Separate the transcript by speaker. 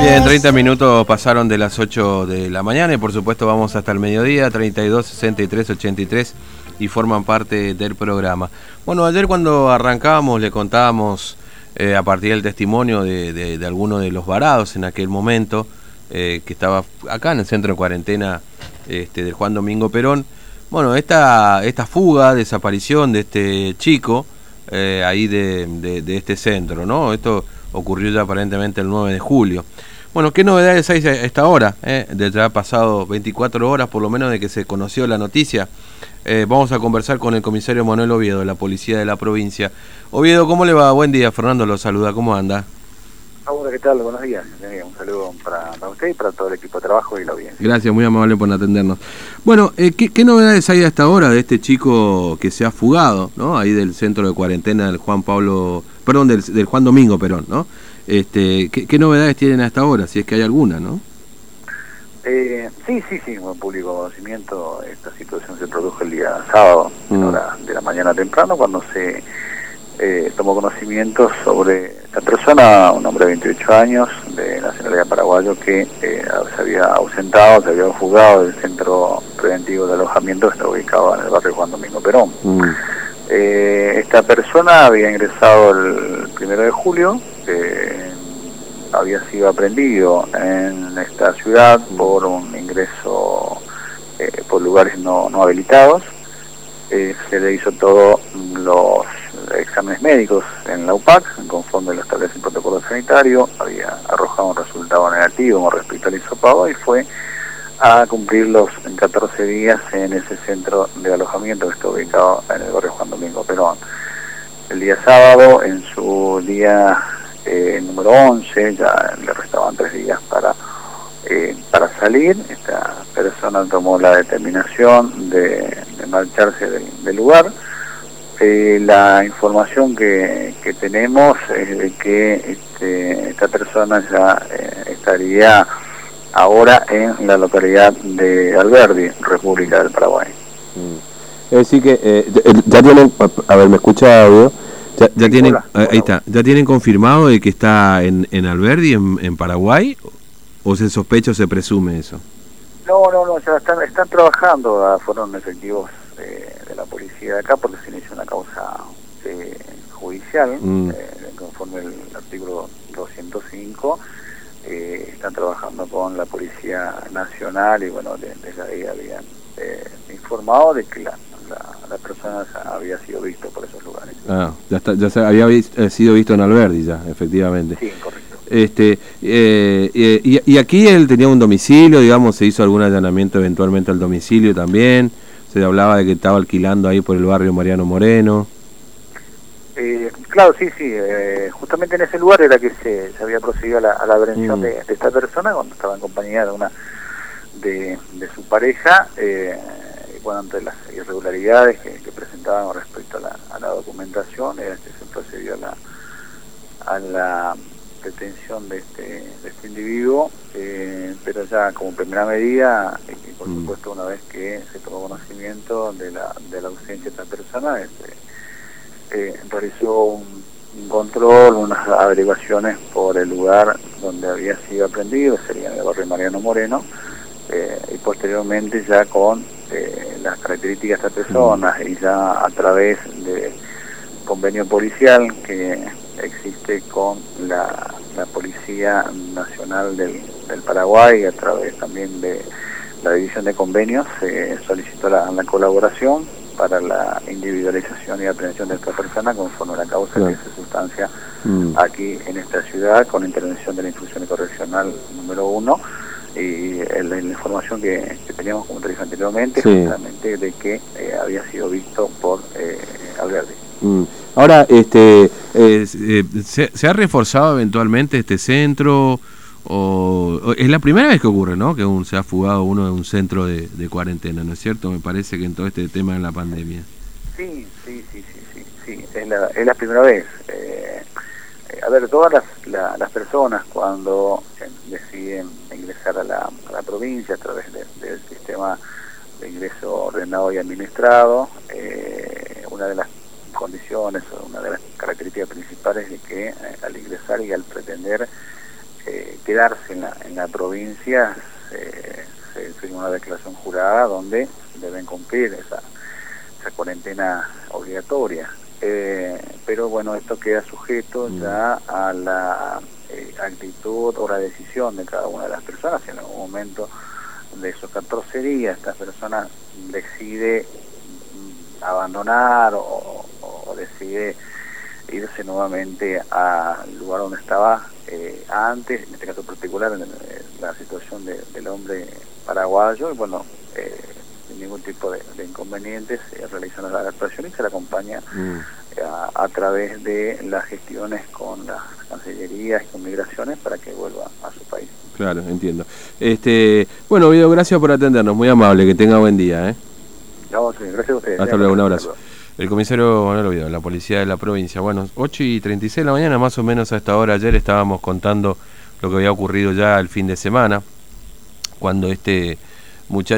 Speaker 1: Bien, 30 minutos pasaron de las 8 de la mañana y por supuesto vamos hasta el mediodía, 32, 63, 83 y forman parte del programa. Bueno, ayer cuando arrancábamos le contábamos eh, a partir del testimonio de, de, alguno de los varados en aquel momento, eh, que estaba acá en el centro de cuarentena este, del Juan Domingo Perón. Bueno, esta, esta fuga, desaparición de este chico eh, ahí de, de, este centro, ¿no? Esto ocurrió ya aparentemente el 9 de julio. Bueno, ¿qué novedades hay a esta hora? Eh? Desde ha pasado 24 horas por lo menos de que se conoció la noticia. Eh, vamos a conversar con el comisario Manuel Oviedo, de la policía de la provincia. Oviedo, ¿cómo le va? Buen día, Fernando lo saluda, ¿cómo anda?
Speaker 2: ¿Qué tal? Buenos días. Un saludo para, usted y para todo el equipo de trabajo y la audiencia.
Speaker 1: Gracias, muy amable por atendernos. Bueno, eh, ¿qué, novedades hay hasta ahora de este chico que se ha fugado, ¿no? Ahí del centro de cuarentena del Juan Pablo, perdón, del, del Juan Domingo Perón, ¿no? Este, ¿qué, novedades tienen hasta ahora, si es que hay alguna, no?
Speaker 2: Eh, sí, sí, sí, con público conocimiento, esta situación se produjo el día sábado, en mm. hora de la mañana temprano, cuando se eh, tomó conocimiento sobre esta persona, un hombre de 28 años, de nacionalidad paraguayo, que eh, se había ausentado, se había fugado del centro preventivo de alojamiento que está ubicado en el barrio Juan Domingo Perón. Mm. esta persona había ingresado el primero de julio, había sido aprendido en esta ciudad por un ingreso eh, por lugares no, no habilitados. Eh, se le hizo todos los exámenes médicos en la UPAC, conforme lo establece el protocolo sanitario, había arrojado un resultado negativo con respecto al hisopado y fue a cumplir los 14 días en ese centro de alojamiento que está ubicado en el barrio Juan Domingo Perón. El día sábado, en su día eh, número 11, ya le restaban tres días para, eh, para salir. Esta persona tomó la determinación de, marcharse del, lugar. Eh, la información que, que, tenemos es de que este, esta persona ya estaría ahora en la localidad de Alberdi, República del Paraguay.
Speaker 1: Mm. Es decir que ya tienen, a ver, ¿me escucha audio? Ya, tienen, ahí está, ¿ya tienen confirmado de que está en, en Alberdi, en, Paraguay? ¿O se sospecha o se presume eso?
Speaker 2: No, no, no, ya están, están trabajando, ah, fueron efectivos eh, la policía de acá porque se inició una causa eh, judicial, mm. eh, conforme el artículo 205. están trabajando con la Policía Nacional y bueno, desde ahí habían informado de que la, la, persona había sido visto por esos lugares.
Speaker 1: Ah, ya, está, ya se había eh, sido visto en Alberdi ya, efectivamente.
Speaker 2: Sí, correcto.
Speaker 1: Este, eh, eh, y, y, aquí él tenía un domicilio, digamos, se hizo algún allanamiento eventualmente al domicilio también, se hablaba de que estaba alquilando ahí por el barrio Mariano Moreno.
Speaker 2: claro, sí, sí, justamente en ese lugar era que se, había procedido a la, a la aprehensión mm. de, esta persona cuando estaba en compañía de una de, de su pareja. Eh, bueno, ante las irregularidades que, presentaban con respecto a la, documentación, era que se procedió a la, a la detención de este, de este individuo, eh, pero ya como primera medida, y eh, por mm. supuesto una vez que se tomó conocimiento de la, de la ausencia de esta persona, este, eh, realizó un, control, unas averiguaciones por el lugar donde había sido aprendido, sería en el barrio Mariano Moreno, y posteriormente ya con eh, las características de estas personas y ya a través de convenio policial que existe con la, Policía Nacional del, Paraguay a través también de la División de Convenios se solicitó la, colaboración para la individualización y aprehensión de esta persona conforme a la causa que se sustancia mm. aquí en esta ciudad con intervención de la Instrucción Correccional número uno y la, información que, teníamos, como te dije anteriormente, justamente de que eh, había sido visto por eh, Alberti.
Speaker 1: Mm. Ahora, este, eh, eh, ¿se, ha reforzado eventualmente este centro? O, es la primera vez que ocurre, ¿no? Que un, se ha fugado uno de un centro de, cuarentena, ¿no es cierto? Me parece que en todo este tema de la pandemia.
Speaker 2: Sí, sí, sí, sí, sí, sí. Es, la, primera vez. a ver, todas las, las personas cuando deciden ingresar a la, provincia a través del sistema de ingreso ordenado y administrado. Eh, una de las condiciones una de las características principales de que eh, al ingresar y al pretender eh, quedarse en la, en la provincia, se firmó una declaración jurada donde deben cumplir esa, esa cuarentena obligatoria. Eh, pero bueno, esto queda sujeto mm. ya a la actitud o la decisión de cada una de las personas. Si en algún momento de esos 14 días esta persona decide mm, abandonar o, decide irse nuevamente al lugar donde estaba eh, antes, en este caso particular, en, la situación del hombre paraguayo, y bueno, eh, sin ningún tipo de, inconvenientes, se realizan las adaptaciones y se le acompaña mm. a, través de las gestiones con las cancillerías y con migraciones para que vuelva a su país.
Speaker 1: Claro, entiendo. Este, bueno, Vido, gracias por atendernos, muy amable, que tenga buen día. ¿eh?
Speaker 2: gracias a ustedes.
Speaker 1: Hasta luego, un abrazo. El comisario Manuel Oviedo, la policía de la provincia. Bueno, 8 y 36 de la mañana, más o menos a esta hora. Ayer estábamos contando lo que había ocurrido ya el fin de semana, cuando este muchacho